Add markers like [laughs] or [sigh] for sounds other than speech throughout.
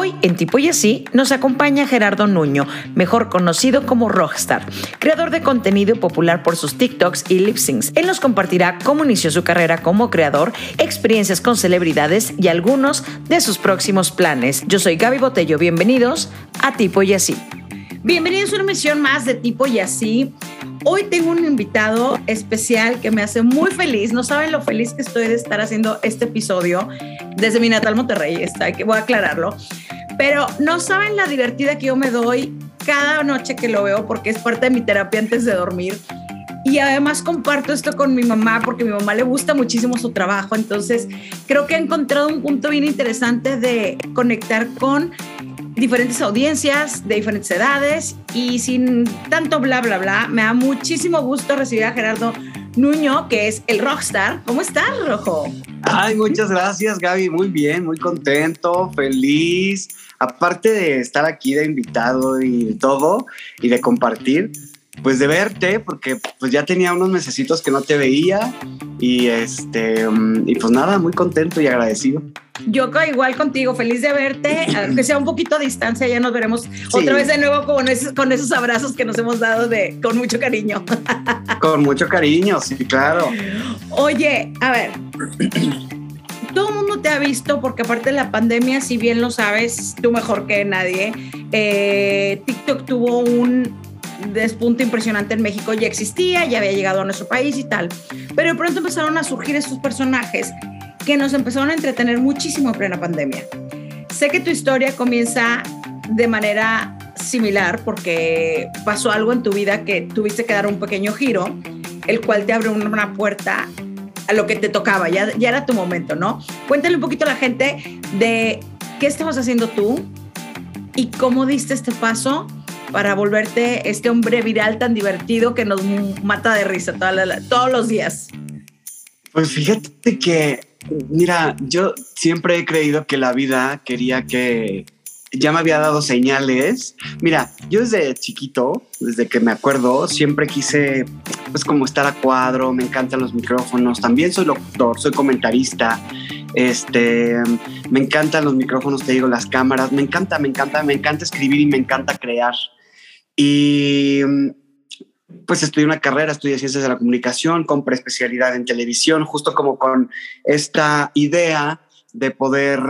Hoy en Tipo y Así nos acompaña Gerardo Nuño, mejor conocido como Rockstar, creador de contenido popular por sus TikToks y lip syncs. Él nos compartirá cómo inició su carrera como creador, experiencias con celebridades y algunos de sus próximos planes. Yo soy Gaby Botello, bienvenidos a Tipo y Así. Bienvenidos a una emisión más de Tipo y Así. Hoy tengo un invitado especial que me hace muy feliz. No saben lo feliz que estoy de estar haciendo este episodio desde mi natal Monterrey. Está, que voy a aclararlo. Pero no saben la divertida que yo me doy cada noche que lo veo porque es parte de mi terapia antes de dormir. Y además comparto esto con mi mamá porque a mi mamá le gusta muchísimo su trabajo. Entonces creo que he encontrado un punto bien interesante de conectar con diferentes audiencias de diferentes edades y sin tanto bla, bla, bla, me da muchísimo gusto recibir a Gerardo Nuño, que es el rockstar. ¿Cómo estás, Rojo? Ay, muchas gracias, Gaby. Muy bien, muy contento, feliz. Aparte de estar aquí de invitado y todo, y de compartir, pues de verte, porque pues ya tenía unos mesecitos que no te veía y este mm, y pues nada, muy contento y agradecido. Yo igual contigo, feliz de verte, [clears throat] aunque sea un poquito a distancia, ya nos veremos otra vez de nuevo con esos, con esos abrazos que nos hemos dado de con mucho cariño. [laughs] Con mucho cariño, sí, claro. Oye, a ver. [clears throat] todo el mundo te ha visto porque aparte de la pandemia, si bien lo sabes, tú mejor que nadie, eh, TikTok tuvo un despunte impresionante en México ya existía, ya había llegado a nuestro país y tal. Pero de pronto empezaron a surgir estos personajes que nos empezaron a entretener muchísimo en plena pandemia. Sé que tu historia comienza de manera similar porque pasó algo en tu vida que tuviste que dar un pequeño giro, el cual te abrió una puerta a lo que te tocaba, ya, ya era tu momento, ¿no? Cuéntale un poquito a la gente de qué estabas haciendo tú y cómo diste este paso para volverte este hombre viral tan divertido que nos mata de risa todos los días? Pues fíjate que, mira, yo siempre he creído que la vida quería que ya me había dado señales. Mira, yo desde chiquito, desde que me acuerdo, siempre quise, pues como estar a cuadro, me encantan los micrófonos, también soy locutor, soy comentarista, este, me encantan los micrófonos, te digo, las cámaras, me encanta, me encanta, me encanta escribir y me encanta crear. Y pues estudié una carrera, estudié ciencias de la comunicación, con preespecialidad en televisión, justo como con esta idea de poder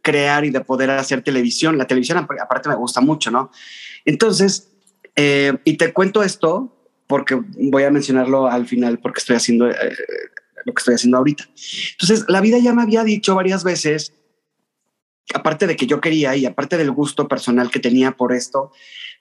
crear y de poder hacer televisión. La televisión aparte me gusta mucho, ¿no? Entonces, eh, y te cuento esto porque voy a mencionarlo al final porque estoy haciendo eh, lo que estoy haciendo ahorita. Entonces, la vida ya me había dicho varias veces, aparte de que yo quería y aparte del gusto personal que tenía por esto,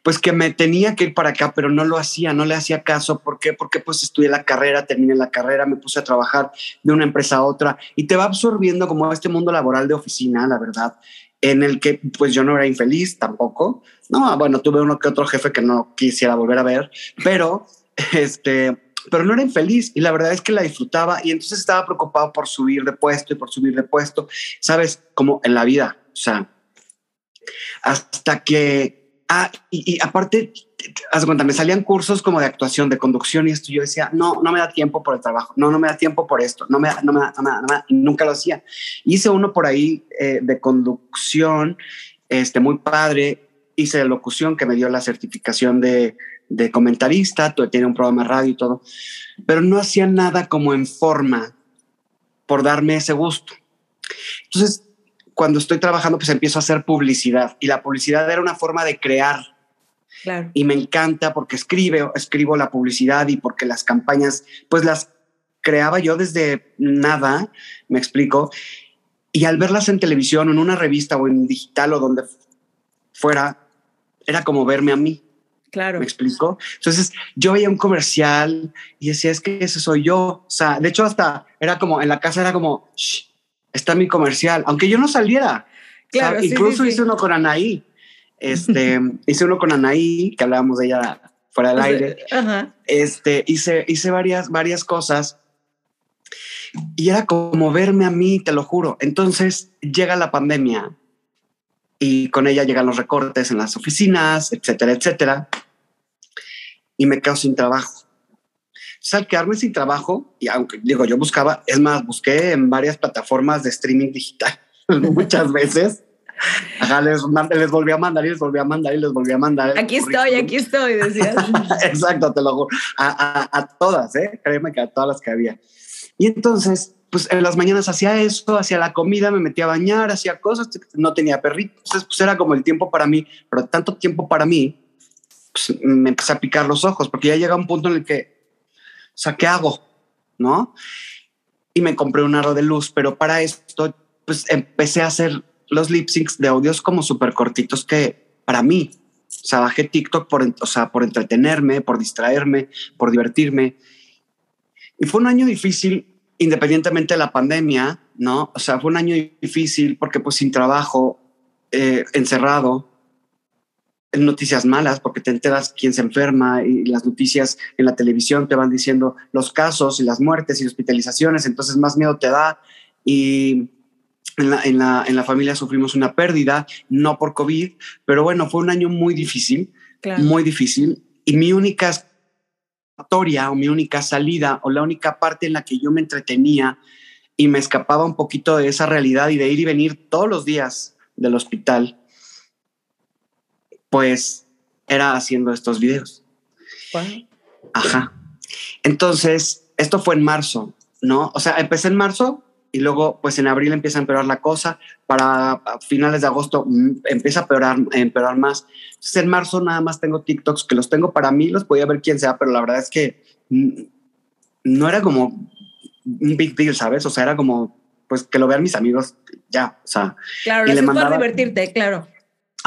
pues que me tenía que ir para acá, pero no lo hacía, no le hacía caso. ¿Por qué? Porque pues estudié la carrera, terminé la carrera, me puse a trabajar de una empresa a otra y te va absorbiendo como este mundo laboral de oficina, la verdad, en el que pues yo no era infeliz tampoco. No, bueno, tuve uno que otro jefe que no quisiera volver a ver, pero este, pero no era infeliz y la verdad es que la disfrutaba y entonces estaba preocupado por subir de puesto y por subir de puesto, sabes, como en la vida, o sea, hasta que Ah, y, aparte, haz cuenta, me salían cursos como de actuación, de conducción y esto. Yo decía, no, no me da tiempo por el trabajo, no, no me da tiempo por esto, no me da, no me da, no me da, no me da. Y nunca lo hacía. Hice uno por ahí eh, de conducción, este, muy padre. Hice locución que me dio la certificación de, de comentarista, tiene un programa de radio y todo, pero no hacía nada como en forma por darme ese gusto. Entonces, cuando estoy trabajando, pues empiezo a hacer publicidad y la publicidad era una forma de crear. Y me encanta porque escribe, escribo la publicidad y porque las campañas, pues las creaba yo desde nada, me explico. Y al verlas en televisión, en una revista o en digital o donde fuera, era como verme a mí. Claro. ¿Me explico? Entonces yo veía un comercial y decía, es que ese soy yo. O sea, de hecho hasta era como, en la casa era como, está mi comercial, aunque yo no saliera. Claro, Incluso hice uno con Anaí. Este, [laughs] hice uno con Anaí, que hablábamos de ella fuera del aire. Este, hice, hice varias, varias cosas y era como verme a mí, te lo juro. Entonces llega la pandemia y con ella llegan los recortes en las oficinas, etcétera, etcétera. Y me quedo sin trabajo al quedarme sin trabajo, y aunque digo, yo buscaba, es más, busqué en varias plataformas de streaming digital [laughs] muchas veces. Ajá, les, les, volví a mandar y les volví a mandar y les volví a mandar. Aquí estoy, aquí estoy, decías. [laughs] Exacto, te lo juro. A, a, a, todas, ¿eh? Créeme que a todas las que había. Y entonces, pues en las mañanas hacía eso, hacía la comida, me metía a bañar, hacía cosas, no tenía perrito. Entonces, pues era como el tiempo para mí, pero tanto tiempo para mí, pues me empecé a picar los ojos, porque ya llega un punto en el que, sea, ¿qué hago? ¿No? Y me compré un aro de luz, pero para esto, pues empecé a hacer los lip syncs de audios como súper cortitos que para mí, o sea, bajé TikTok por, o sea, por entretenerme, por distraerme, por divertirme. Y fue un año difícil, independientemente de la pandemia, ¿no? O sea, fue un año difícil porque pues sin trabajo, eh, encerrado, en noticias malas, porque te enteras quién se enferma y las noticias en la televisión te van diciendo los casos y las muertes y hospitalizaciones, entonces más miedo te da. Y en la, en, la, en la, familia sufrimos una pérdida, no por COVID, pero bueno, fue un año muy difícil, muy difícil. Y mi única historia o mi única salida o la única parte en la que yo me entretenía y me escapaba un poquito de esa realidad y de ir y venir todos los días del hospital, pues era haciendo estos videos. Ajá. Entonces, esto fue en marzo, ¿no? O sea, empecé en marzo y luego pues en abril empieza a empeorar la cosa, para finales de agosto mm, empieza a empeorar, a empeorar más. Entonces en marzo nada más tengo TikToks que los tengo para mí, los podía ver quien sea, pero la verdad es que mm, no era como un big deal, ¿sabes? O sea, era como pues que lo vean mis amigos ya, o sea. Claro, y le mandaba, divertirte, claro.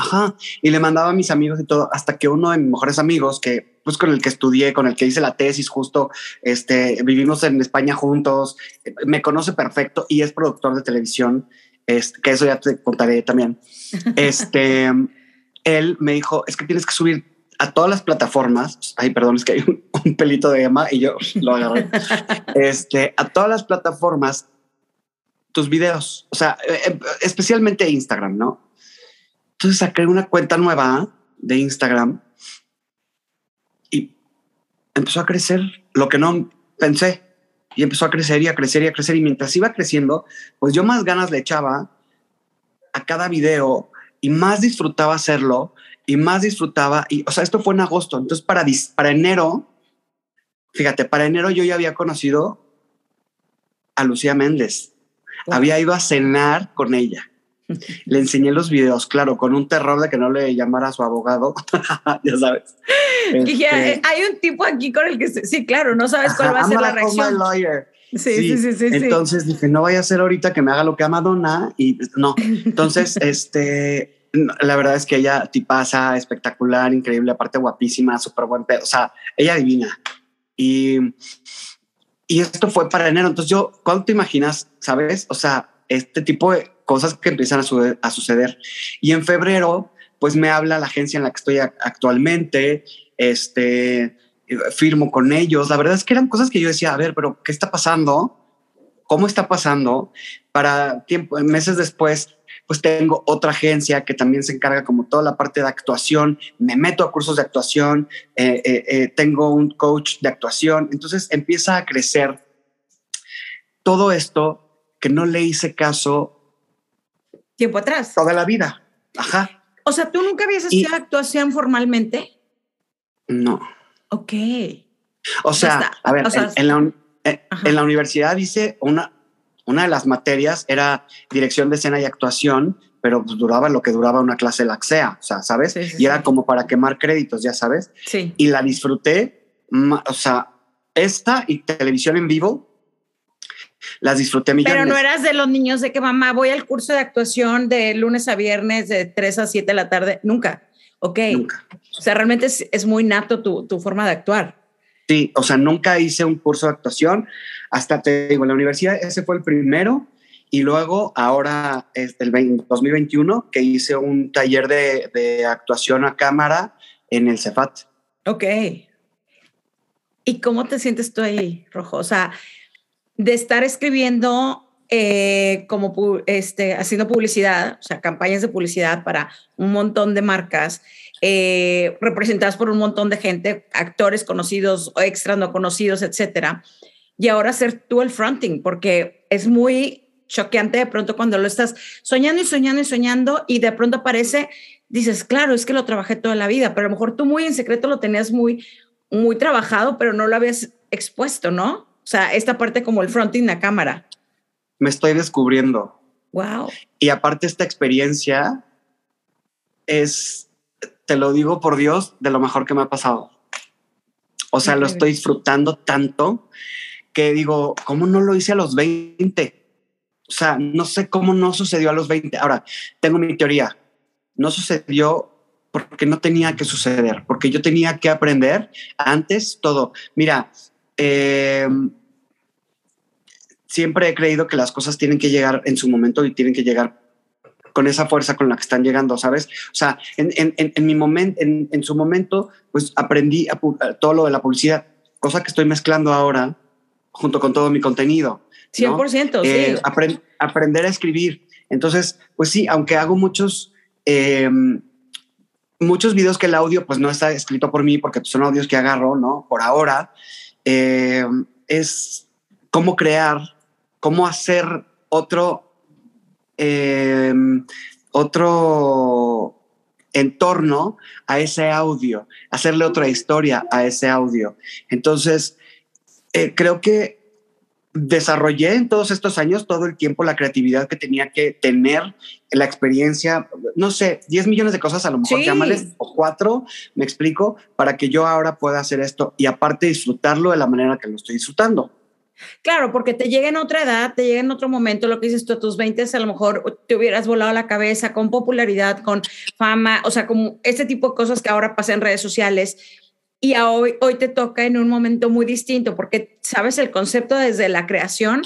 Ajá, y le mandaba a mis amigos y todo, hasta que uno de mis mejores amigos, que pues con el que estudié, con el que hice la tesis, justo, este, vivimos en España juntos, me conoce perfecto y es productor de televisión, este, que eso ya te contaré también. [laughs] Este, él me dijo, es que tienes que subir a todas las plataformas. Ay, perdón, es que hay un, pelito de Emma y yo [laughs] lo agarré. este, a todas las plataformas tus videos, o sea, eh, eh, especialmente Instagram, ¿no? Entonces saqué una cuenta nueva de Instagram y empezó a crecer lo que no pensé. Y empezó a crecer y a crecer y a crecer. Y mientras iba creciendo, pues yo más ganas le echaba a cada video y más disfrutaba hacerlo y más disfrutaba. Y, o sea, esto fue en agosto. Entonces, para, para enero, fíjate, para enero yo ya había conocido a Lucía Méndez. Había ido a cenar con ella. Le enseñé los videos, claro, con un terror de que no le llamara a su abogado, [laughs] ya sabes. Dije, este hay un tipo aquí con el que, sí, claro, no sabes cuál va a ser la reacción. Sí, sí, sí, sí, Entonces dije, no vaya a ser ahorita que me haga lo que a Madonna y no. Entonces, [laughs] este, la verdad es que ella tipaza, espectacular, increíble, aparte guapísima, súper buen pedo, o sea, ella divina. Y, y esto fue para enero. Entonces yo, ¿cuándo te imaginas, sabes? O sea, este tipo de cosas que empiezan a, suceder. Y en febrero, pues me habla la agencia en la que estoy actualmente, este, firmo con ellos. La verdad es que eran cosas que yo decía, a ver, pero ¿qué está pasando? ¿Cómo está pasando? Para tiempo, meses después, pues tengo otra agencia que también se encarga como toda la parte de actuación, me meto a cursos de actuación, eh, eh, eh, tengo un coach de actuación, entonces empieza a crecer todo esto que no le hice caso tiempo atrás. Toda la vida. Ajá. O sea, ¿tú nunca habías estudiado actuación formalmente? No. Ok. O sea, a ver, en, la, en, la, universidad dice una, una de las materias era dirección de escena y actuación, pero pues duraba lo que duraba una clase de la XEA, o sea, ¿sabes? y era como para quemar créditos, ya sabes. Sí. Y la disfruté, o sea, esta y televisión en vivo las disfruté millones. Pero no eras de los niños de que mamá voy al curso de actuación de lunes a viernes de 3 a 7 de la tarde. Nunca. Ok. Nunca. O sea, realmente es, muy nato tu, tu, forma de actuar. Sí, o sea, nunca hice un curso de actuación. Hasta te digo, en la universidad ese fue el primero. Y luego, ahora, es el 2021, que hice un taller de, de actuación a cámara en el Cefat. Ok. ¿Y cómo te sientes tú ahí, Rojo? O sea, de estar escribiendo eh, como este, haciendo publicidad, o sea, campañas de publicidad para un montón de marcas, eh, representadas por un montón de gente, actores conocidos o extras no conocidos, etcétera. Y ahora ser tú el fronting, porque es muy choqueante de pronto cuando lo estás soñando y soñando y soñando y de pronto aparece, dices, claro, es que lo trabajé toda la vida, pero a lo mejor tú muy en secreto lo tenías muy, muy trabajado, pero no lo habías expuesto, ¿no? O sea, esta parte como el fronting la cámara. Me estoy descubriendo. Wow. Y aparte esta experiencia es, te lo digo por Dios, de lo mejor que me ha pasado. O sea, lo estoy disfrutando tanto que digo, ¿cómo no lo hice a los 20? O sea, no sé cómo no sucedió a los 20. Ahora, tengo mi teoría. No sucedió porque no tenía que suceder, porque yo tenía que aprender antes todo. Mira, em, siempre he creído que las cosas tienen que llegar en su momento y tienen que llegar con esa fuerza con la que están llegando, ¿sabes? O sea, en, mi momento, en, su momento, pues aprendí todo lo de la publicidad, cosa que estoy mezclando ahora junto con todo mi contenido. 100%, sí. Eh, aprender a escribir. Entonces, pues sí, aunque hago muchos, em, muchos videos que el audio pues no está escrito por mí porque son audios que agarro, ¿no? Por ahora, em, es cómo crear, cómo hacer otro, em, otro entorno a ese audio, hacerle otra historia a ese audio. Entonces, eh, creo que desarrollé en todos estos años todo el tiempo la creatividad que tenía que tener, la experiencia, no sé, 10 millones de cosas, a lo mejor llámales, o cuatro, me explico, para que yo ahora pueda hacer esto y aparte disfrutarlo de la manera que lo estoy disfrutando. Claro, porque te llega en otra edad, te llega en otro momento, lo que dices tú a tus 20, a lo mejor te hubieras volado la cabeza con popularidad, con fama, o sea, como este tipo de cosas que ahora pasan en redes sociales y hoy, hoy te toca en un momento muy distinto porque sabes el concepto desde la creación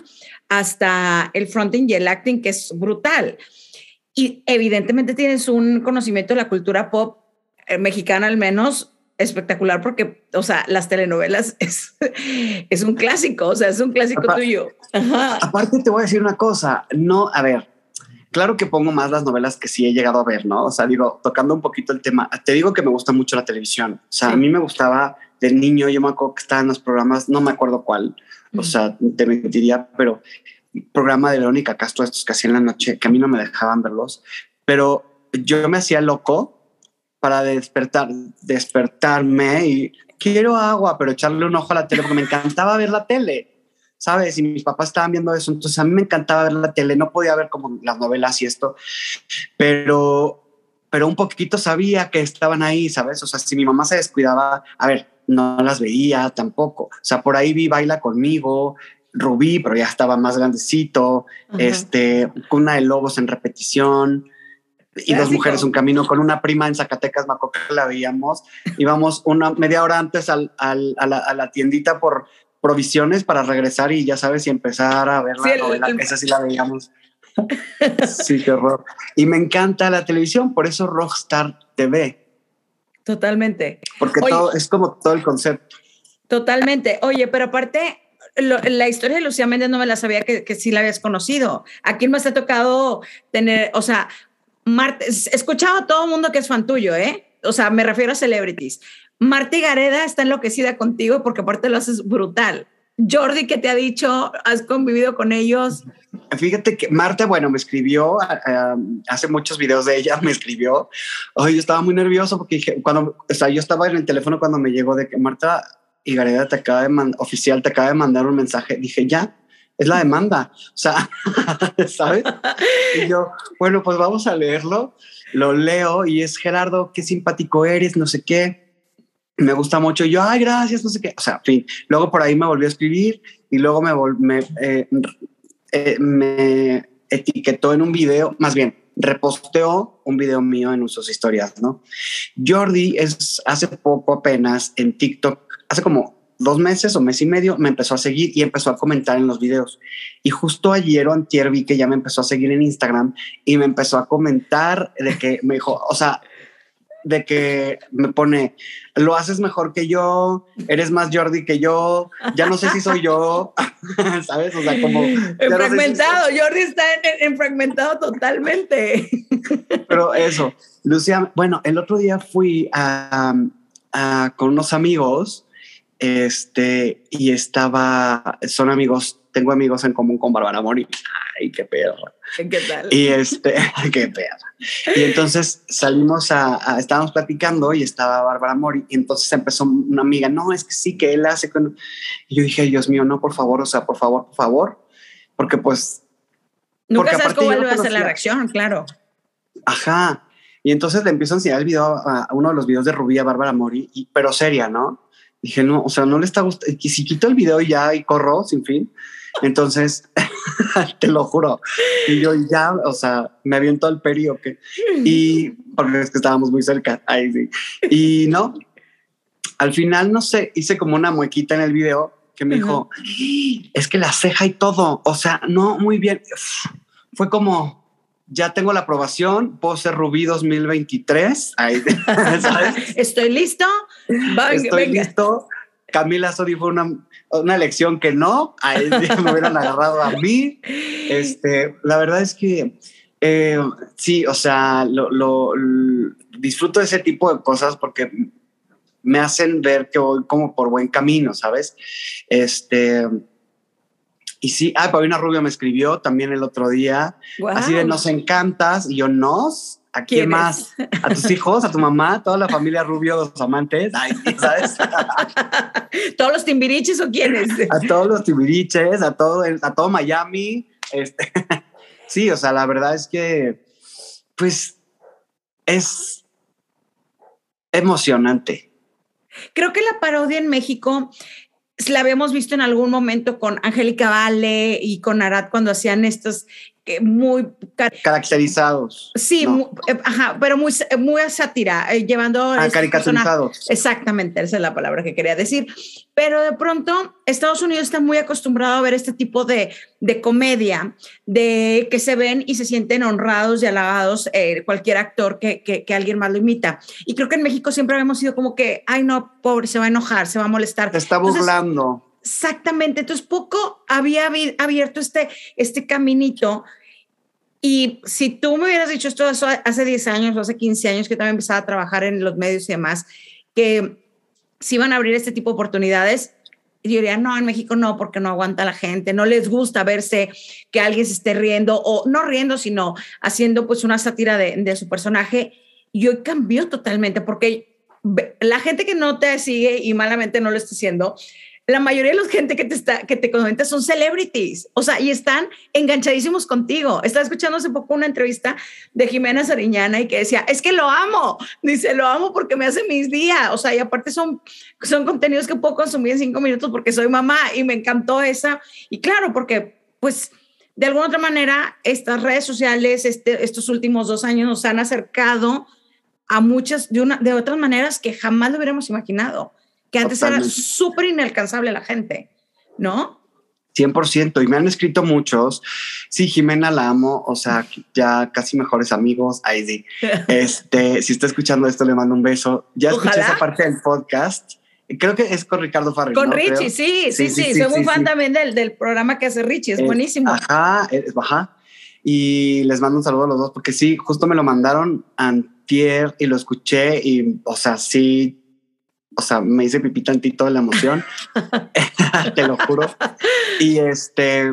hasta el fronting y el acting que es brutal. Y evidentemente tienes un conocimiento de la cultura pop eh, mexicana al menos espectacular porque, o sea, las telenovelas [laughs] es, es un clásico, o sea, es un clásico tuyo. Aparte te voy a decir una cosa, no, a ver, claro que pongo más las novelas que sí he llegado a ver, ¿no? O sea, digo, tocando un poquito el tema, te digo que me gusta mucho la televisión. O sea, a mí me gustaba de niño, yo me acuerdo que estaba en los programas, no me acuerdo cuál, o sea, te mentiría, pero programa de Verónica Castro, estos que hacían en la noche, que a mí no me dejaban verlos, pero yo me hacía loco para despertar, despertarme y quiero agua, pero echarle un ojo a la tele porque me encantaba ver la tele. ¿Sabes? Y mis papás estaban viendo eso, entonces a mí me encantaba ver la tele, no podía ver como las novelas y esto, pero, pero un poquito sabía que estaban ahí, ¿sabes? O sea, si mi mamá se descuidaba, a ver, no las veía tampoco, o sea, por ahí vi Baila conmigo, Rubí, pero ya estaba más grandecito, este, Cuna de Lobos en repetición, y dos mujeres un camino con una prima en Zacatecas, Macoca, la veíamos. Íbamos una media hora antes al, al, a, la, a, la, tiendita por provisiones para regresar y ya sabes, y empezar a ver la novela, esa sí la veíamos. [laughs] sí, qué horror. Y me encanta la televisión, por eso Rockstar TV. Totalmente. Porque todo es como todo el concepto. Totalmente. Oye, pero aparte, la historia de Lucía Méndez no me la sabía que, que sí la habías conocido. ¿A quién más te ha tocado tener, o sea, Marte, he escuchado a todo el mundo que es fan tuyo, ¿eh? O sea, me refiero a celebrities. Marta Gareda está enloquecida contigo porque aparte lo haces brutal. Jordi, ¿qué te ha dicho? ¿Has convivido con ellos? Fíjate que Marta, bueno, me escribió, hace muchos videos de ella, [laughs] me escribió. Hoy yo estaba muy nervioso porque dije, cuando, o sea, yo estaba en el teléfono cuando me llegó de que Marta Gareda te acaba de oficial, te acaba de mandar un mensaje. Dije, ya, es la demanda. O sea, [laughs] ¿sabes? Y yo, bueno, pues vamos a leerlo. Lo leo y es Gerardo, qué simpático eres, no sé qué me gusta mucho. yo, ay, gracias, no sé qué. O sea, fin. Luego por ahí me volvió a escribir y luego me, me, eh, eh, me etiquetó en un video, más bien, reposteó un video mío en sus historias, ¿no? Jordi es hace poco apenas en TikTok, hace como dos meses o mes y medio, me empezó a seguir y empezó a comentar en los videos. Y justo ayer o antier vi que ya me empezó a seguir en Instagram y me empezó a comentar de que me dijo, o sea, de que me pone, lo haces mejor que yo, eres más Jordi que yo, ya no sé si soy yo, [laughs] ¿sabes? O sea, como... En fragmentado, Jordi está en, fragmentado totalmente. [laughs] Pero eso, Lucía, bueno, el otro día fui a, con unos amigos, este, y estaba, son amigos tengo amigos en común con Bárbara Mori. Ay, qué perra. ¿Qué tal? Y este, [laughs] qué perra. Y entonces salimos a, estábamos platicando y estaba Bárbara Mori. Y entonces empezó una amiga, no, es que sí, que él hace. Con... Y yo dije, Dios mío, no, por favor, o sea, por favor, por favor. Porque pues. Nunca sabes cómo va a ser la reacción, claro. Ajá. Y entonces le empiezo a enseñar el video a, uno de los videos de Rubí a Bárbara Mori, y, pero seria, ¿no? Dije, no, o sea, no le está gustando. Y si quito el video ya y corro sin fin, entonces [laughs] te lo juro. Y yo ya, o sea, me aviento al peri o qué. Y porque es que estábamos muy cerca. Ahí sí. Y no, al final, no sé, hice como una muequita en el video que me dijo, es que la ceja y todo, o sea, no, muy bien. Fue como, ya tengo la aprobación, puedo ser Rubí 2023. [laughs] [laughs] Estoy listo. Estoy listo. Camila Sodi fue una, una lección que no, ahí [laughs] me hubieran agarrado a mí. Este, la verdad es que eh, sí, o sea, lo, disfruto de ese tipo de cosas porque me hacen ver que voy como por buen camino, ¿sabes? Este, y sí, ah, Paulina Rubio me escribió también el otro día, así de nos encantas, y yo nos, ¿a quién más? ¿A tus hijos, a tu mamá, toda la familia Rubio, los amantes? ¿sabes? [laughs] ¿Todos los timbiriches o quiénes? a todos los timbiriches, a todo, a todo Miami. Este, [laughs] sí, o sea, la verdad es que, pues, es emocionante. Creo que la parodia en México la habíamos visto en algún momento con Angélica Vale y con Arad cuando hacían estos muy caracterizados. Sí, eh, ajá, pero muy, muy a sátira, eh, llevando a caricaturizados. Exactamente, esa es la palabra que quería decir. Pero de pronto Estados Unidos está muy acostumbrado a ver este tipo de, de comedia, de que se ven y se sienten honrados y alabados eh, cualquier actor que, que, que, alguien más lo imita. Y creo que en México siempre habíamos sido como que, ay no, pobre, se va a enojar, se va a molestar. Se está burlando. Exactamente, entonces poco había abierto este, este caminito. Y si tú me hubieras dicho esto hace 10 años o hace 15 años que también empezaba a trabajar en los medios y demás, que si iban a abrir este tipo de oportunidades, yo diría, no, en México no, porque no aguanta la gente, no les gusta verse que alguien se esté riendo o no riendo, sino haciendo pues una sátira de, su personaje. Y hoy cambió totalmente porque la gente que no te sigue y malamente no lo está haciendo, la mayoría de la gente que te, está, que te comenta son celebrities, o sea, y están enganchadísimos contigo. Estaba escuchando hace poco una entrevista de Jimena Sariñana y que decía, es que lo amo, dice, lo amo porque me hace mis días, o sea, y aparte son, son contenidos que puedo consumir en cinco minutos porque soy mamá y me encantó esa. Y claro, porque pues de alguna otra manera estas redes sociales este, estos últimos dos años nos han acercado a muchas, de, una, de otras maneras que jamás lo hubiéramos imaginado que antes era súper inalcanzable la gente, ¿no? 100%, y me han escrito muchos. Sí, Jimena la amo, o sea, ya casi mejores amigos. Ahí sí. [laughs] Este, si está escuchando esto, le mando un beso. Ya escuché esa parte del podcast. Creo que es con Ricardo Farrell. Con Richie, sí, sí, sí, Soy muy fan también del, del, programa que hace Richie, es buenísimo. Ajá, es, ajá. Y les mando un saludo a los dos, porque sí, justo me lo mandaron antier y lo escuché y, o sea, sí, o sea, me hice pipí tantito de la emoción, [laughs] [laughs] te lo juro. Y este,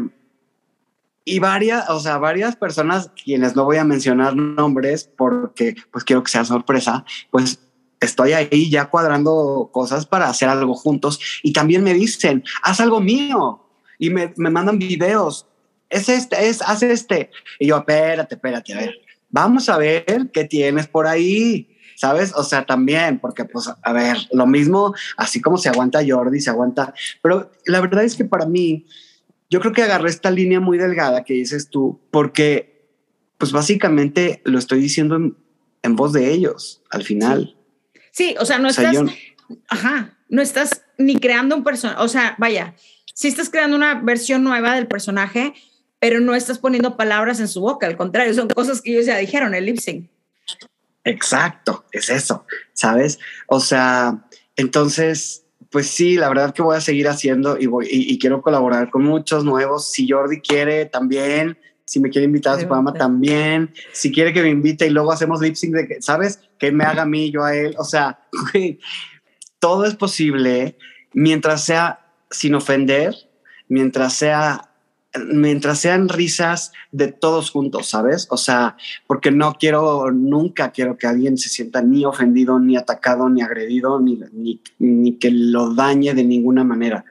y varias, o sea, varias personas, quienes no voy a mencionar nombres porque pues quiero que sea sorpresa, pues estoy ahí ya cuadrando cosas para hacer algo juntos y también me dicen, haz algo mío y me, me mandan videos, es este, es, haz este. Y yo, espérate, espérate, a ver, vamos a ver qué tienes por ahí. ¿Sabes? O sea, también, porque pues, a ver, lo mismo, así como se aguanta Jordi, se aguanta, pero la verdad es que para mí, yo creo que agarré esta línea muy delgada que dices tú, porque pues básicamente lo estoy diciendo en, voz de ellos, al final. Sí, o sea, no estás, ajá, no estás ni creando un personaje, o sea, vaya, sí estás creando una versión nueva del personaje, pero no estás poniendo palabras en su boca, al contrario, son cosas que ellos ya dijeron, el lip sync. Exacto, es eso, ¿sabes? O sea, entonces, pues sí, la verdad que voy a seguir haciendo y, voy, y, quiero colaborar con muchos nuevos. Si Jordi quiere, también. Si me quiere invitar a su programa, también. Si quiere que me invite y luego hacemos lip sync de que, ¿sabes? Que me haga a mí, yo a él. O sea, [laughs] todo es posible mientras sea sin ofender, mientras sea mientras sean risas de todos juntos, ¿sabes? O sea, porque no quiero, nunca quiero que alguien se sienta ni ofendido, ni atacado, ni agredido, ni, ni, que lo dañe de ninguna manera.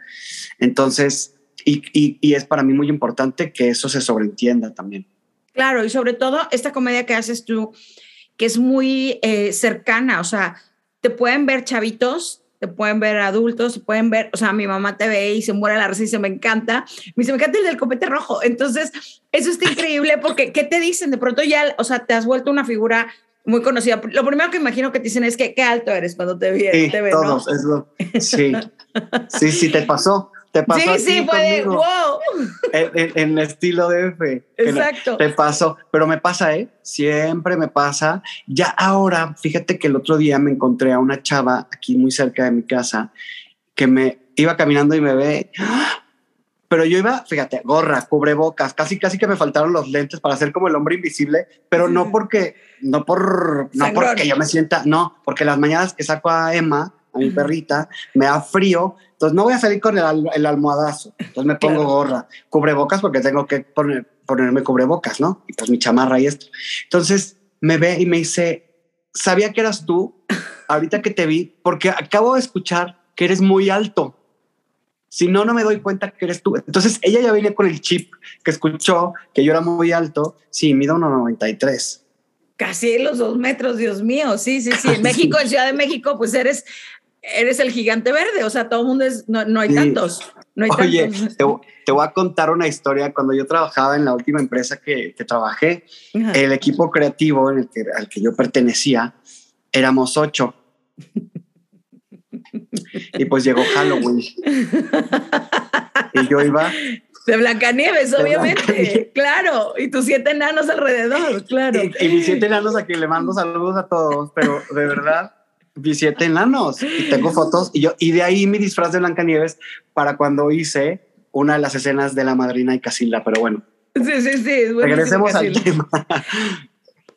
Entonces, y, y, y, es para mí muy importante que eso se sobreentienda también. Claro, y sobre todo esta comedia que haces tú, que es muy eh, cercana, o sea, te pueden ver chavitos, te pueden ver adultos, pueden ver, o sea, mi mamá te ve y se muere la risa y se me encanta, me dice, me encanta el del copete rojo, entonces, eso está increíble porque, ¿qué te dicen? De pronto ya, o sea, te has vuelto una figura muy conocida. Lo primero que imagino que te dicen es que qué alto eres cuando te, vi, sí, te ven, todos, sí, sí, sí, te pasó. Te pasó sí, sí, fue de wow. En, en, en, estilo de F. Exacto. Te pasó, pero me pasa, ¿eh? Siempre me pasa. Ya ahora, fíjate que el otro día me encontré a una chava aquí muy cerca de mi casa que me iba caminando y me ve. Pero yo iba, fíjate, gorra, cubrebocas, casi, casi que me faltaron los lentes para ser como el hombre invisible, pero no [laughs] porque, no por, no porque yo me sienta, no, porque las mañanas que saco a Emma, a mi perrita, me da frío, entonces no voy a salir con el, el almohadazo, entonces me pongo claro. gorra, cubrebocas porque tengo que poner, ponerme cubrebocas, ¿no? Y pues mi chamarra y esto. Entonces me ve y me dice, sabía que eras tú, ahorita que te vi, porque acabo de escuchar que eres muy alto. Si no, no me doy cuenta que eres tú. Entonces ella ya viene con el chip que escuchó que yo era muy alto. Sí, mido 1,93. Casi los dos metros, Dios mío. Sí, sí, sí. En [laughs] México, en Ciudad de México, pues eres eres el gigante verde, o sea, todo el mundo es, no, no hay sí. tantos. No hay Oye, tantos. Te, te, voy a contar una historia. Cuando yo trabajaba en la última empresa que, que trabajé, Ajá. el equipo creativo en el que, al que yo pertenecía, éramos ocho. y pues llegó Halloween. y yo iba... De Blancanieves, de obviamente. Blancanieves. Claro. Y tus siete enanos alrededor, claro. Y, y mis siete enanos a quien le mando saludos a todos, pero de verdad vi siete enanos y tengo [laughs] fotos y yo y de ahí mi disfraz de Blancanieves para cuando hice una de las escenas de la madrina y Casilda, pero bueno. Sí, sí, sí. Regresemos al tema.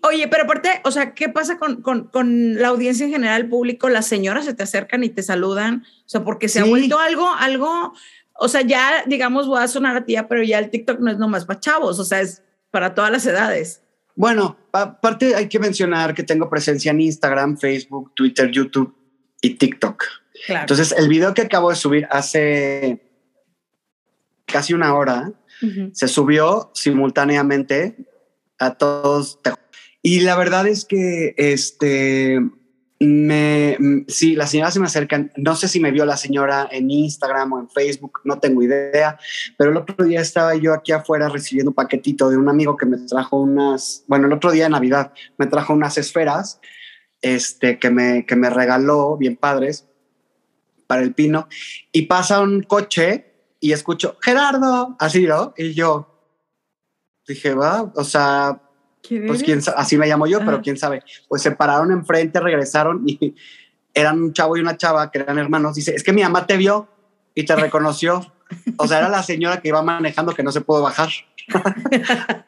Oye, pero aparte, o sea, ¿qué pasa con, con, con, la audiencia en general, el público? Las señoras se te acercan y te saludan, o sea, porque se sí. ha vuelto algo, algo, o sea, ya, digamos, voy a sonar a tía, pero ya el TikTok no es nomás para chavos, o sea, es para todas las edades. Bueno, aparte hay que mencionar que tengo presencia en Instagram, Facebook, Twitter, YouTube y TikTok. Claro. Entonces, el video que acabo de subir hace casi una hora uh -huh. se subió simultáneamente a todos. Y la verdad es que este me sí, las señoras se me acercan. No sé si me vio la señora en Instagram o en Facebook, no tengo idea. Pero el otro día estaba yo aquí afuera recibiendo un paquetito de un amigo que me trajo unas. Bueno, el otro día de Navidad me trajo unas esferas este, que, me, que me regaló, bien padres, para el pino. Y pasa un coche y escucho Gerardo, así, ¿no? Y yo dije, va, o sea, pues quién así me llamo yo, Ajá. pero quién sabe. Pues se pararon enfrente, regresaron y [laughs] eran un chavo y una chava que eran hermanos. Dice, es que mi mamá te vio y te reconoció. O sea, era la señora que iba manejando que no se pudo bajar. [laughs]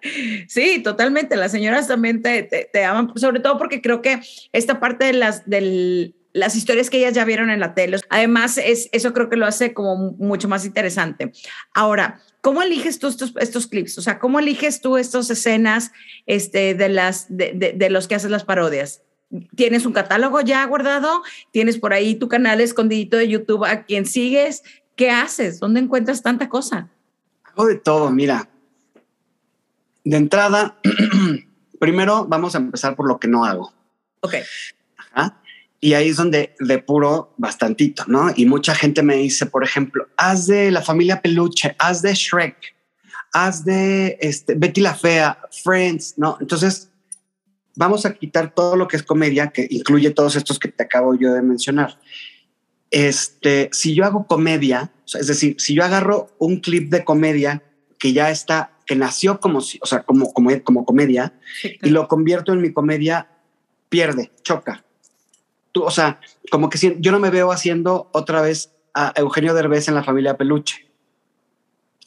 sí, totalmente. Las señoras también te, te, te, aman, sobre todo porque creo que esta parte de las, del, las historias que ellas ya vieron en la tele, además es, eso creo que lo hace como mucho más interesante. Ahora, ¿Cómo eliges tú estos, estos clips? O sea, ¿cómo eliges tú estas escenas este, de, las, de, de, de, los que haces las parodias? ¿Tienes un catálogo ya guardado? ¿Tienes por ahí tu canal escondidito de YouTube a quien sigues? ¿Qué haces? ¿Dónde encuentras tanta cosa? Hago de todo, mira. De entrada, [clears throat] primero vamos a empezar por lo que no hago. Ok. Ajá. Y ahí es donde depuro bastantito, ¿no? Y mucha gente me dice, por ejemplo, haz de la familia Peluche, haz de Shrek, haz de este, Betty la Fea, Friends, ¿no? Entonces, vamos a quitar todo lo que es comedia, que incluye todos estos que te acabo yo de mencionar. Este, si yo hago comedia, es decir, si yo agarro un clip de comedia que ya está, que nació como, o sea, como, como, como comedia, sí, claro. y lo convierto en mi comedia, pierde, choca tú, o sea, como que si, yo no me veo haciendo otra vez a Eugenio Derbez en la familia Peluche.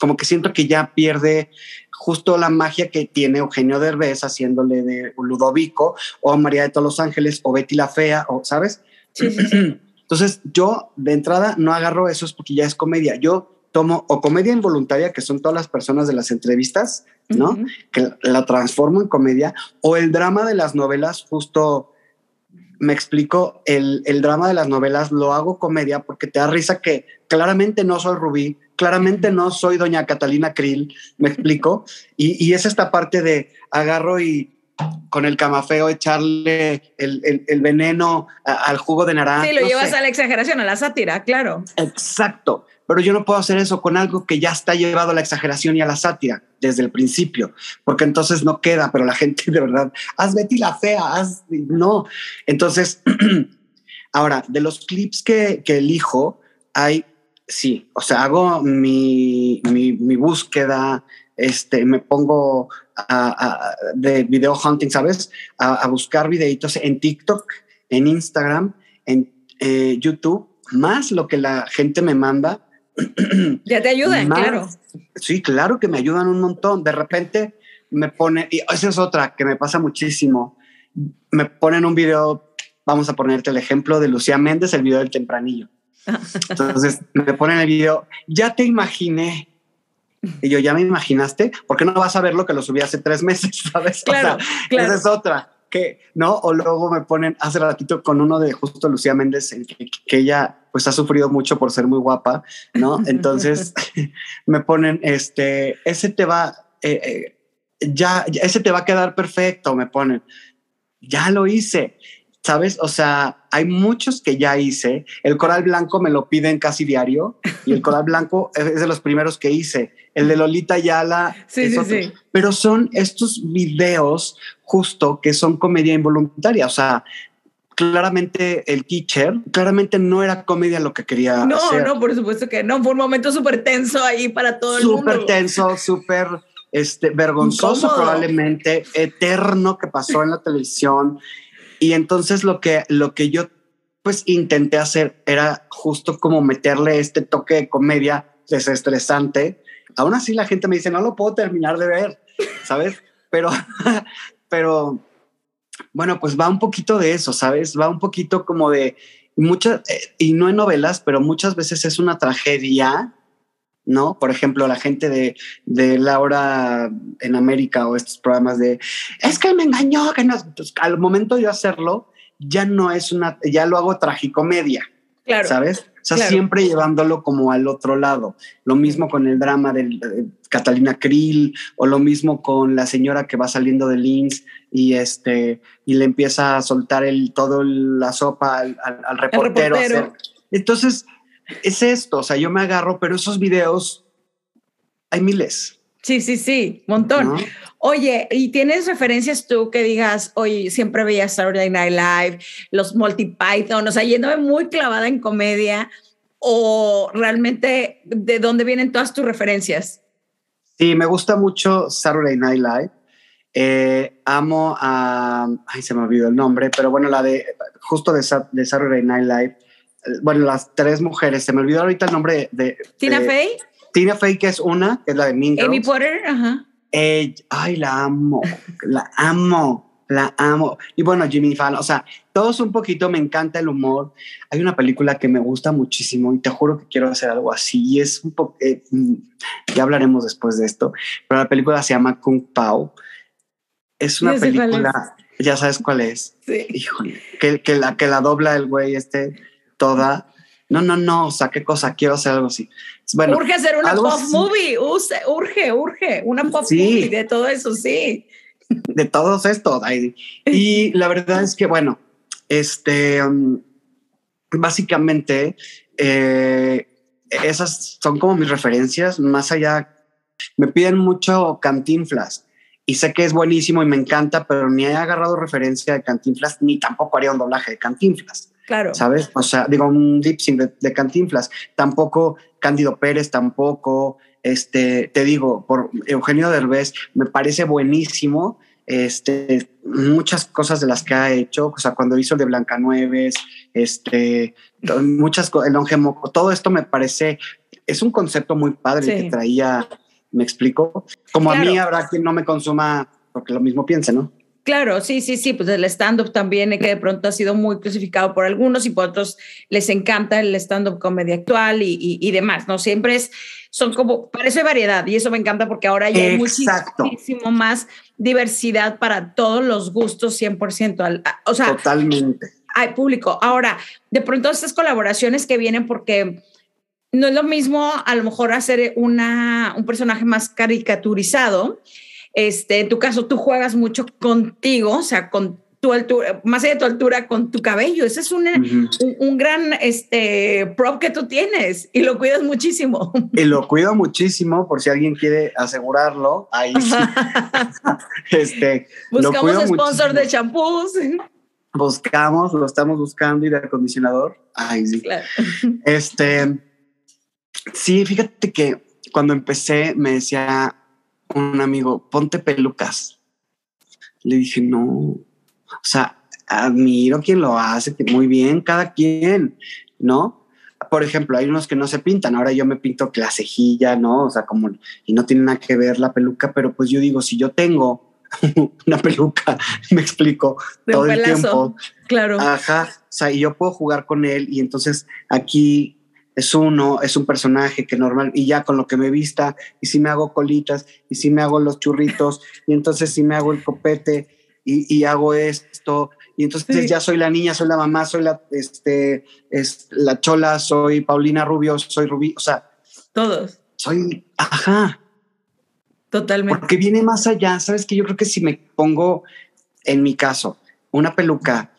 Como que siento que ya pierde justo la magia que tiene Eugenio Derbez haciéndole de Ludovico o María de todos los Ángeles o Betty la Fea, o ¿sabes? Sí, sí, sí. [clears throat] Entonces yo de entrada no agarro eso es porque ya es comedia. Yo tomo o comedia involuntaria, que son todas las personas de las entrevistas, ¿no? Que la transformo en comedia, o el drama de las novelas, justo me explico, el, el, drama de las novelas lo hago comedia porque te da risa que claramente no soy Rubí, claramente no soy doña Catalina Krill, me explico, y, y es esta parte de agarro y con el camafeo echarle el, el, veneno al jugo de naranja. Sí, lo llevas a la exageración, a la sátira, claro. Exacto, pero yo no puedo hacer eso con algo que ya está llevado a la exageración y a la sátira desde el principio, porque entonces no queda, pero la gente de verdad, haz Betty la fea, haz, no. Entonces, [clears throat] ahora, de los clips que, que elijo, hay, sí, o sea, hago mi, mi, mi búsqueda, este, me pongo a, de video hunting, ¿sabes? A, buscar videitos en TikTok, en Instagram, en eh, YouTube, más lo que la gente me manda. [clears throat] Ya te ayudan, claro. Sí, claro que me ayudan un montón. De repente me pone, y esa es otra que me pasa muchísimo. Me ponen un video, vamos a ponerte el ejemplo de Lucía Méndez, el video del tempranillo. [laughs] Entonces me ponen el video, ya te imaginé y yo, ¿ya me imaginaste? ¿Por qué no vas a ver lo que lo subí hace tres meses? [laughs] ¿Sabes? Claro, Esa es otra. Que, ¿no? O luego me ponen hace ratito con uno de justo Lucía Méndez, en que, ella pues ha sufrido mucho por ser muy guapa, ¿no? [laughs] Entonces [laughs] me ponen, este, ese te va, eh, eh, ya, ese te va a quedar perfecto, me ponen. Ya lo hice. ¿Sabes? O sea, hay muchos que ya hice. El coral blanco me lo piden casi diario y el coral blanco es de los primeros que hice. El de Lolita Yala. Sí, sí, sí. Pero son estos videos justo que son comedia involuntaria. O sea, claramente el teacher, claramente no era comedia lo que quería no, hacer. No, no, por supuesto que no. Fue un momento súper tenso ahí para todo el mundo. Súper tenso, súper este, vergonzoso probablemente, eterno que pasó en la televisión. Y entonces lo que, lo que yo pues intenté hacer era justo como meterle este toque de comedia desestresante. Aún así la gente me dice, no lo puedo terminar de ver, ¿sabes? Pero, [laughs] pero, bueno, pues va un poquito de eso, ¿sabes? Va un poquito como de muchas, eh, y no en novelas, pero muchas veces es una tragedia ¿no? Por ejemplo, la gente de, de Laura en América o estos programas de, es que me engañó, que no, pues, al momento de hacerlo, ya no es una, ya lo hago tragicomedia, claro, ¿sabes? O sea, siempre llevándolo como al otro lado. Lo mismo con el drama de, Catalina Krill o lo mismo con la señora que va saliendo de Linz y este y le empieza a soltar el todo la sopa al, al, reportero. Entonces, es esto, o sea, yo me agarro, pero esos videos hay miles. Sí, sí, sí, montón. Oye, ¿y tienes referencias tú que digas, oye, siempre veía Saturday Night Live, los Multi Python, o sea, yéndome muy clavada en comedia, o realmente de dónde vienen todas tus referencias? Sí, me gusta mucho Saturday Night Live. Eh, amo a, ay, se me olvidó el nombre, pero bueno, la de, justo de, de Saturday Night Live bueno, las tres mujeres, se me olvidó ahorita el nombre de... Tina Fey. Tina Fey, que es una, que es la de Mean Amy Potter, ajá. ay, la amo, la amo, la amo. Y bueno, Jimmy Fallon, o sea, todos un poquito, me encanta el humor. Hay una película que me gusta muchísimo y te juro que quiero hacer algo así. Y es un poco, eh, mm, ya hablaremos después de esto, pero la película se llama Kung Pao. Es una película, ya sabes cuál es. Sí. Híjole, que, que, la, que la dobla el güey este toda. No, no, no, o sea, qué cosa, quiero hacer algo así. Bueno, urge hacer una pop movie, urge, urge, una pop movie de todo eso, sí. De todos esto. Y la verdad es que, bueno, este, um, básicamente, eh, esas son como mis referencias, más allá, me piden mucho Cantinflas y sé que es buenísimo y me encanta, pero ni he agarrado referencia de Cantinflas, ni tampoco haría un doblaje de Cantinflas. Claro. ¿Sabes? O sea, digo, un lip sync de, Cantinflas. Tampoco Cándido Pérez, tampoco, este, te digo, por Eugenio Derbez, me parece buenísimo. Este, muchas cosas de las que ha hecho, o sea, cuando hizo el de Blancanueves, este, muchas cosas, el Longemoco, todo esto me parece, es un concepto muy padre que traía, me explico, como a mí habrá quien no me consuma porque lo mismo piense, ¿no? Claro, sí, sí, sí, pues el stand-up también, que de pronto ha sido muy crucificado por algunos y por otros les encanta el stand-up comedia actual y, demás, ¿no? Siempre es, son como, parece variedad y eso me encanta porque ahora ya hay muchísimo más diversidad para todos los gustos 100%. o sea, totalmente. Hay público. Ahora, de pronto estas colaboraciones que vienen porque no es lo mismo a lo mejor hacer una, un personaje más caricaturizado este, en tu caso, tú juegas mucho contigo, o sea, con tu altura, más allá de tu altura, con tu cabello. Ese es un, un, gran este, prop que tú tienes y lo cuidas muchísimo. Y lo cuido muchísimo, por si alguien quiere asegurarlo, ahí sí. [laughs] este, Buscamos sponsor de champús. Buscamos, lo estamos buscando y de acondicionador. Ahí sí. Este, sí, fíjate que cuando empecé me decía, un amigo, ponte pelucas. Le dije, no, o sea, admiro quien lo hace, que muy bien, cada quien, ¿no? Por ejemplo, hay unos que no se pintan, ahora yo me pinto la cejilla, ¿no? O sea, como, y no tiene nada que ver la peluca, pero pues yo digo, si yo tengo [laughs] una peluca, [laughs] me explico, todo el tiempo. Claro. Ajá, o sea, y yo puedo jugar con él y entonces aquí es uno, es un personaje que normal, y ya con lo que me vista, y si me hago colitas, y si me hago los churritos, y entonces si me hago el copete, y, hago esto, y entonces ya soy la niña, soy la mamá, soy la, este, es la chola, soy Paulina Rubio, soy Rubí, o sea. Todos. Soy, ajá. Totalmente. Porque viene más allá, sabes que yo creo que si me pongo, en mi caso, una peluca,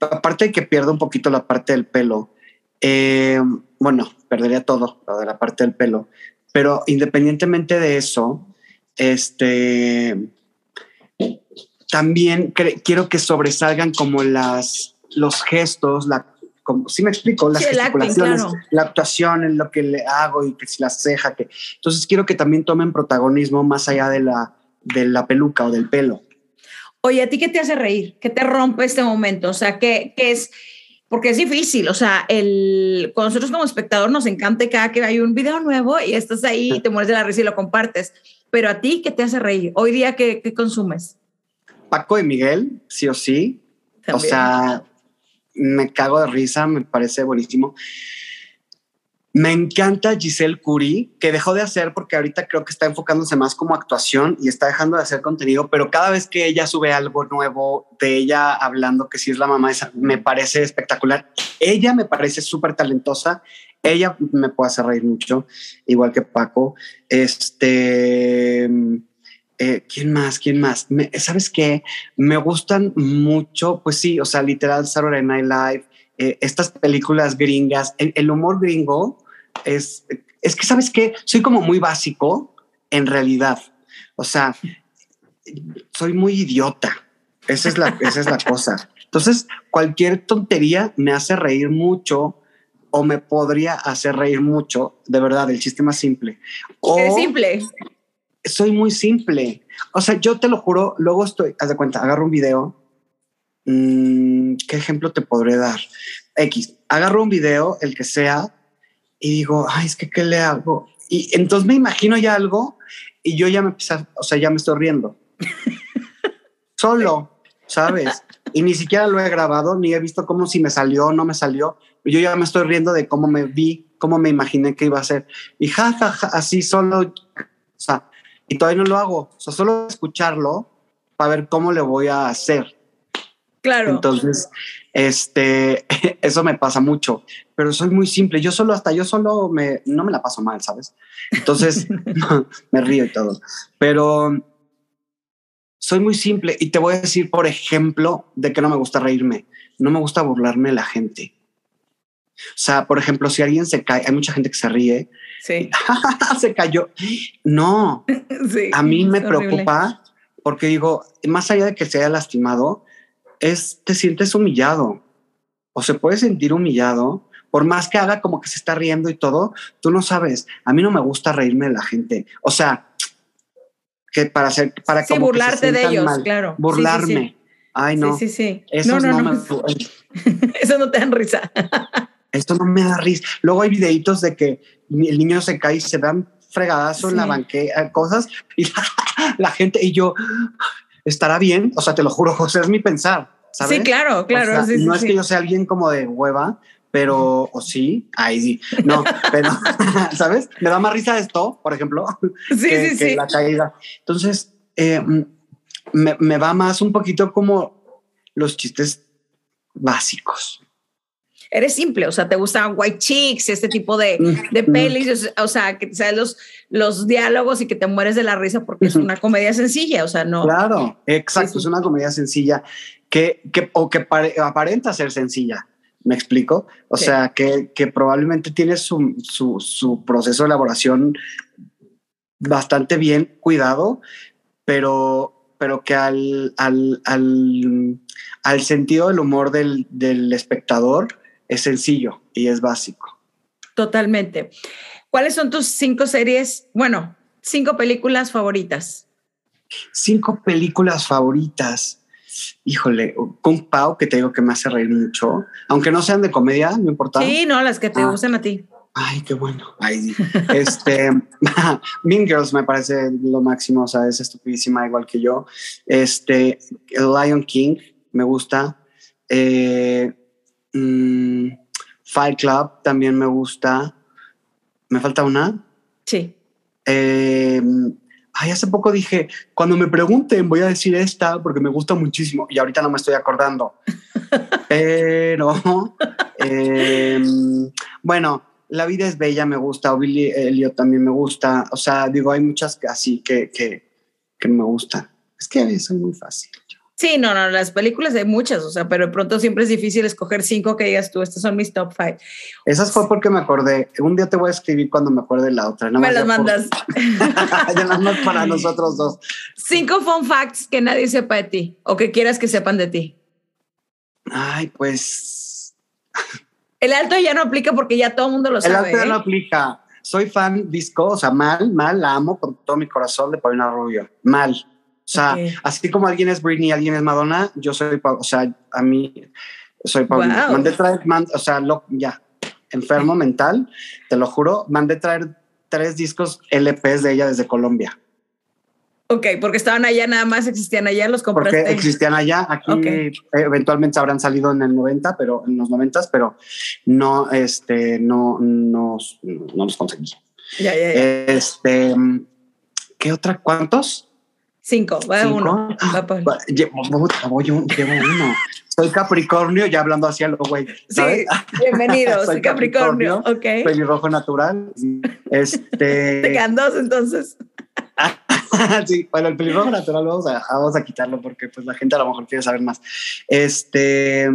aparte de que pierdo un poquito la parte del pelo, eh, bueno, perdería todo, lo de la parte del pelo, pero independientemente de eso, este, también quiero que sobresalgan como las, los gestos, la, como, si me explico, las gesticulaciones, la actuación, en lo que le hago y que si la ceja, que entonces quiero que también tomen protagonismo más allá de la, de la peluca o del pelo. Oye, ¿a ti qué te hace reír? ¿Qué te rompe este momento? O sea, ¿qué, qué es? Porque es difícil, o sea, el, con nosotros como espectador nos encanta cada que hay un video nuevo y estás ahí, te mueres de la risa y lo compartes, pero a ti, ¿qué te hace reír? Hoy día, ¿qué, qué consumes? Paco y Miguel, sí o sí. O sea, me cago de risa, me parece buenísimo. Me encanta Giselle Curie, que dejó de hacer porque ahorita creo que está enfocándose más como actuación y está dejando de hacer contenido, pero cada vez que ella sube algo nuevo de ella hablando que sí es la mamá, me parece espectacular. Ella me parece súper talentosa. Ella me puede hacer reír mucho, igual que Paco. Este, eh, ¿quién más? ¿Quién más? ¿Sabes qué? Me gustan mucho, pues sí, o sea, literal Saturday Night Live, eh, estas películas gringas, el, humor gringo es, es que, ¿sabes qué? Soy como muy básico en realidad. O sea, soy muy idiota. Esa es la, esa es la [laughs] cosa. Entonces, cualquier tontería me hace reír mucho o me podría hacer reír mucho. De verdad, el chiste más simple. O simple. Soy muy simple. O sea, yo te lo juro, luego estoy, haz de cuenta, agarro un video. Mm, ¿Qué ejemplo te podré dar? X, agarro un video, el que sea, y digo, ay, es que, ¿qué le hago? Y entonces me imagino ya algo y yo ya me empiezo, o sea, ya me estoy riendo. [laughs] Solo, ¿sabes? Y ni siquiera lo he grabado, ni he visto cómo si me salió o no me salió. Yo ya me estoy riendo de cómo me vi, cómo me imaginé que iba a ser. Y ja, ja, ja, así solo, o sea, y todavía no lo hago. O sea, solo escucharlo para ver cómo le voy a hacer. Claro. Entonces, este, [laughs] eso me pasa mucho, pero soy muy simple. Yo solo, hasta yo solo me, no me la paso mal, ¿sabes? Entonces, [laughs] [laughs] me río y todo. Pero soy muy simple y te voy a decir, por ejemplo, de que no me gusta reírme. No me gusta burlarme de la gente. O sea, por ejemplo, si alguien se cae, hay mucha gente que se ríe. Sí. se cayó. No. a mí me preocupa porque digo, más allá de que se haya lastimado, es, te sientes humillado o se puede sentir humillado, por más que haga como que se está riendo y todo, tú no sabes, a mí no me gusta reírme de la gente, o sea, que para hacer, para sí, burlarte de ellos, claro. Burlarme. Ay, no. Sí, sí, no, no, Me... [laughs] Eso no te da risa. Esto no me da risa. Luego hay videitos de que el niño se cae y se dan fregadazo en la banqueta, cosas, y la, [laughs] la gente, y yo, estará bien. O sea, te lo juro, [laughs] José, es mi pensar. ¿sabes? Sí, claro, claro. no es que yo sea alguien como de hueva, pero, o sí, ahí sí, no, [laughs] pero, [laughs] ¿sabes? Me da más risa esto, por ejemplo, sí, que, sí, sí. la caída. Entonces, eh, me, me va más un poquito como los chistes básicos eres simple, o sea, te gustan white chicks, este tipo de, de pelis, o sea, que sabes los, los diálogos y que te mueres de la risa porque es una comedia sencilla, o sea, no. Claro, exacto, es una comedia sencilla que, que o que aparenta ser sencilla. ¿Me explico? O sea, que, que, probablemente tiene su, su, su, proceso de elaboración bastante bien cuidado, pero, pero que al, al, al, al sentido del humor del, del espectador es sencillo y es básico. Totalmente. ¿Cuáles son tus cinco series? Bueno, cinco películas favoritas. Cinco películas favoritas. Híjole, con Pau, que te digo que me hace reír mucho, aunque no sean de comedia, no importa. Sí, no, las que te ah. gustan a ti. Ay, qué bueno. Ay, este, [laughs] Mean Girls me parece lo máximo, o sea, es estupidísima igual que yo. Este, Lion King me gusta. Eh, Mm, Fight Club también me gusta. ¿Me falta una? Sí. Eh, ay, hace poco dije, cuando me pregunten voy a decir esta porque me gusta muchísimo y ahorita no me estoy acordando. [laughs] Pero, em, bueno, La vida es bella me gusta, o Billy Elliot también me gusta. O sea, digo, hay muchas así que, que, que me gustan. Es que es muy fácil. Sí, no, no, las películas hay muchas, o sea, pero de pronto siempre es difícil escoger cinco que digas tú, estas son mis top five. Esas fue porque me acordé. Un día te voy a escribir cuando me acuerde la otra. me las mandas. [laughs] ya las más para nosotros dos. Cinco fun facts que nadie sepa de ti o que quieras que sepan de ti. Ay, pues. El alto ya no aplica porque ya todo el mundo lo sabe. El alto ya ¿eh? no aplica. Soy fan disco, o sea, mal, mal, la amo con todo mi corazón de Paulina Rubio. Mal. O sea, así como alguien es Britney, alguien es Madonna, yo soy, o sea, a mí soy Paulina. Mandé traer, o sea, lo, ya, enfermo mental, te lo juro, mandé traer tres discos LPs de ella desde Colombia. Ok, porque estaban allá, nada más existían allá, los compraste. Porque existían allá, aquí eventualmente habrán salido en el 90, pero en los 90, pero no, este, no, no, no los conseguí. Ya, ya, ya. Este, ¿qué otra? ¿Cuántos? Cinco, va uno. Va llevo, uno. Soy Capricornio, ya hablando hacia lo güey. Sí, bienvenido, [laughs] soy, Capricornio. ok. Pelirrojo natural. Este. [laughs] Te quedan dos entonces. [laughs] sí, bueno, el pelirrojo natural vamos a, vamos a quitarlo porque pues la gente a lo mejor quiere saber más. Este.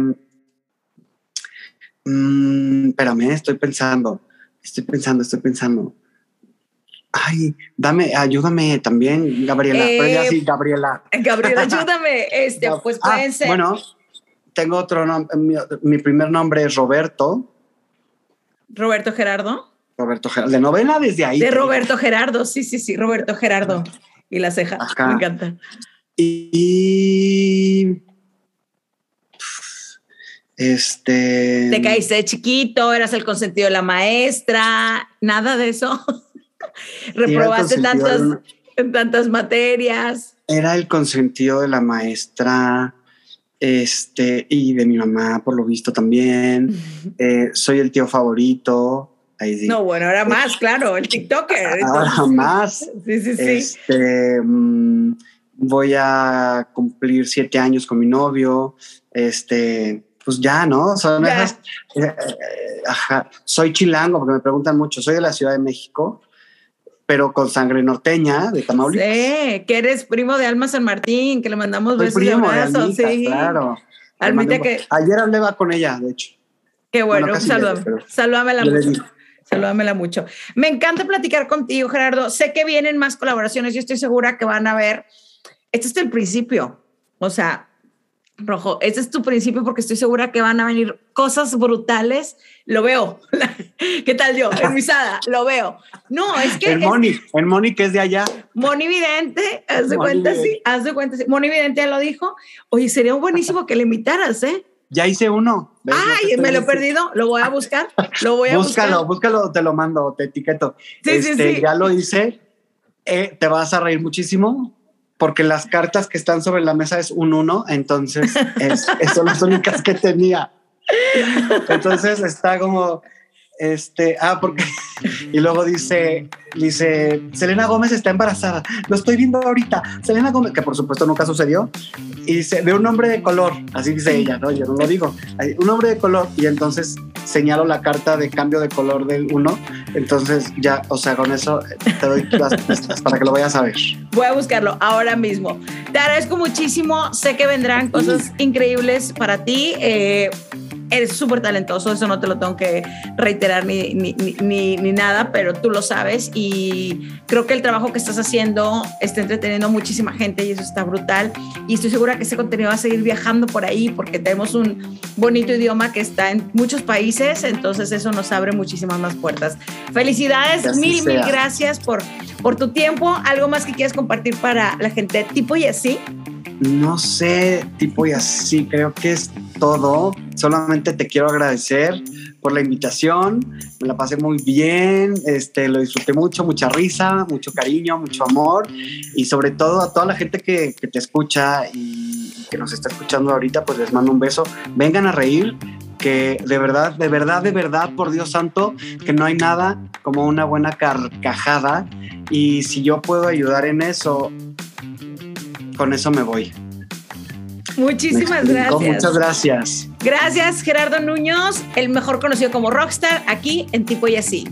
Mmm, espérame, estoy pensando. Estoy pensando, estoy pensando. Ay, dame, ayúdame también, Gabriela. pero ya sí, Gabriela. Gabriela, [laughs] ayúdame. Este, pues ah, pueden ser. Bueno, tengo otro nombre. Mi, primer nombre es Roberto. Roberto Gerardo. Roberto Gerardo. De novela desde ahí. De Roberto Gerardo, sí, sí, sí, Roberto Gerardo. Y la ceja. Me encanta. Y. Este. Te caíste de chiquito, eras el consentido de la maestra, nada de eso. [laughs] [laughs] Reprobaste tantas, en tantas materias. Era el consentido de la maestra este, y de mi mamá, por lo visto también. Eh, soy el tío favorito. No, bueno, ahora más, claro, el TikToker. Ahora [laughs] más. Sí, sí, sí. Este, mm, voy a cumplir siete años con mi novio. Este, pues ya, ¿no? Son esas, eh, eh, ajá. Soy chilango, porque me preguntan mucho. Soy de la Ciudad de México pero con sangre norteña de Tamaulipas. Sí, que eres primo de Alma San Martín, que le mandamos besos y abrazos. sí, claro. Almita que... Ayer hablaba con ella, de hecho. Qué bueno, bueno saludame, salúdamela mucho. Salúdamela mucho. Me encanta platicar contigo, Gerardo. Sé que vienen más colaboraciones. Yo estoy segura que van a ver. Este es el principio. O sea, Rojo, ese es tu principio porque estoy segura que van a venir cosas brutales. Lo veo. [laughs] ¿Qué tal yo? [laughs] Envisada, lo veo. No, es que. El Moni, el Moni que es de allá. Moni Vidente, haz de cuenta, sí, haz de cuenta, sí. Moni Vidente ya lo dijo. Oye, sería buenísimo que le invitaras, ¿eh? Ya hice uno. Ay, me lo he perdido. Lo voy a buscar. Lo voy a [laughs] búscalo, búscalo, te lo mando, te etiqueto. Sí, sí, este, sí. Ya lo hice. Eh, te vas a reír muchísimo porque las cartas que están sobre la mesa es un uno, entonces es, [laughs] son las únicas que tenía. Entonces está como, este, ah, porque, y luego dice, dice, Selena Gómez está embarazada, lo estoy viendo ahorita, Selena Gómez, que por supuesto nunca sucedió, y dice, de un hombre de color, así dice ella, ¿no? Yo no lo digo, un hombre de color, y entonces señalo la carta de cambio de color del uno, entonces ya, o sea, con eso te doy las pistas para que lo vayas a ver. Voy a buscarlo ahora mismo. Te agradezco muchísimo, sé que vendrán cosas increíbles para ti. Eh, eres súper talentoso, eso no te lo tengo que reiterar ni, ni, ni, ni, nada, pero tú lo sabes y creo que el trabajo que estás haciendo está entreteniendo a muchísima gente y eso está brutal y estoy segura que ese contenido va a seguir viajando por ahí porque tenemos un bonito idioma que está en muchos países, entonces eso nos abre muchísimas más puertas. Felicidades, mil, mil gracias por, por tu tiempo. ¿Algo más que quieras compartir para la gente tipo y así? No sé, tipo y así, creo que es todo. Solamente te quiero agradecer por la invitación. Me la pasé muy bien, este, lo disfruté mucho, mucha risa, mucho cariño, mucho amor y sobre todo a toda la gente que, que te escucha y que nos está escuchando ahorita, pues les mando un beso. Vengan a reír, que de verdad, de verdad, de verdad, por Dios santo, que no hay nada como una buena carcajada y si yo puedo ayudar en eso, con eso me voy. Muchísimas gracias. Muchas gracias. Gracias, Gerardo Nuños, el mejor conocido como Rockstar, aquí en Tipo y Así.